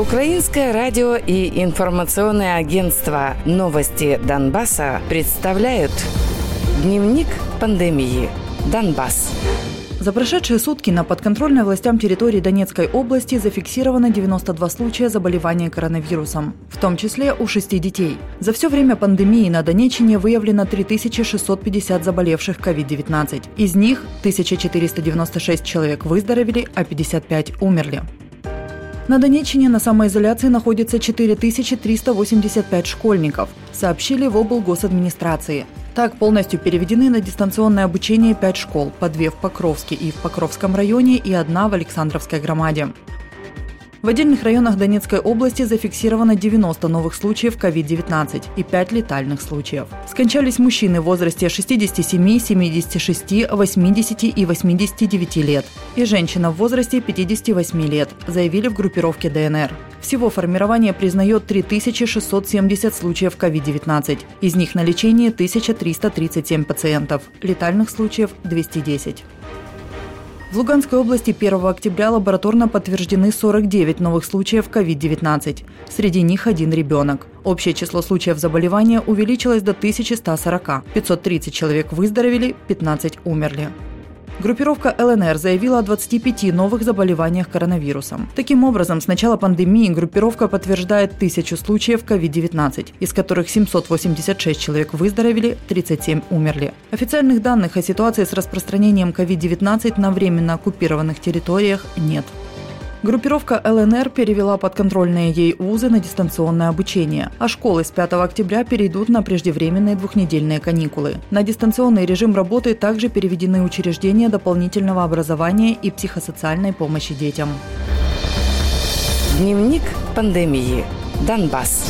Украинское радио и информационное агентство «Новости Донбасса» представляют Дневник пандемии. Донбасс. За прошедшие сутки на подконтрольной властям территории Донецкой области зафиксировано 92 случая заболевания коронавирусом, в том числе у шести детей. За все время пандемии на Донеччине выявлено 3650 заболевших COVID-19. Из них 1496 человек выздоровели, а 55 умерли. На Донеччине на самоизоляции находится 4385 школьников, сообщили в облгосадминистрации. Так полностью переведены на дистанционное обучение 5 школ, по 2 в Покровске и в Покровском районе и одна в Александровской громаде. В отдельных районах Донецкой области зафиксировано 90 новых случаев COVID-19 и 5 летальных случаев. Скончались мужчины в возрасте 67, 76, 80 и 89 лет и женщина в возрасте 58 лет, заявили в группировке ДНР. Всего формирование признает 3670 случаев COVID-19. Из них на лечении 1337 пациентов, летальных случаев 210. В Луганской области 1 октября лабораторно подтверждены 49 новых случаев COVID-19. Среди них один ребенок. Общее число случаев заболевания увеличилось до 1140. 530 человек выздоровели, 15 умерли. Группировка ЛНР заявила о 25 новых заболеваниях коронавирусом. Таким образом, с начала пандемии группировка подтверждает тысячу случаев COVID-19, из которых 786 человек выздоровели, 37 умерли. Официальных данных о ситуации с распространением COVID-19 на временно оккупированных территориях нет. Группировка ЛНР перевела подконтрольные ей вузы на дистанционное обучение, а школы с 5 октября перейдут на преждевременные двухнедельные каникулы. На дистанционный режим работы также переведены учреждения дополнительного образования и психосоциальной помощи детям. Дневник пандемии. Донбасс.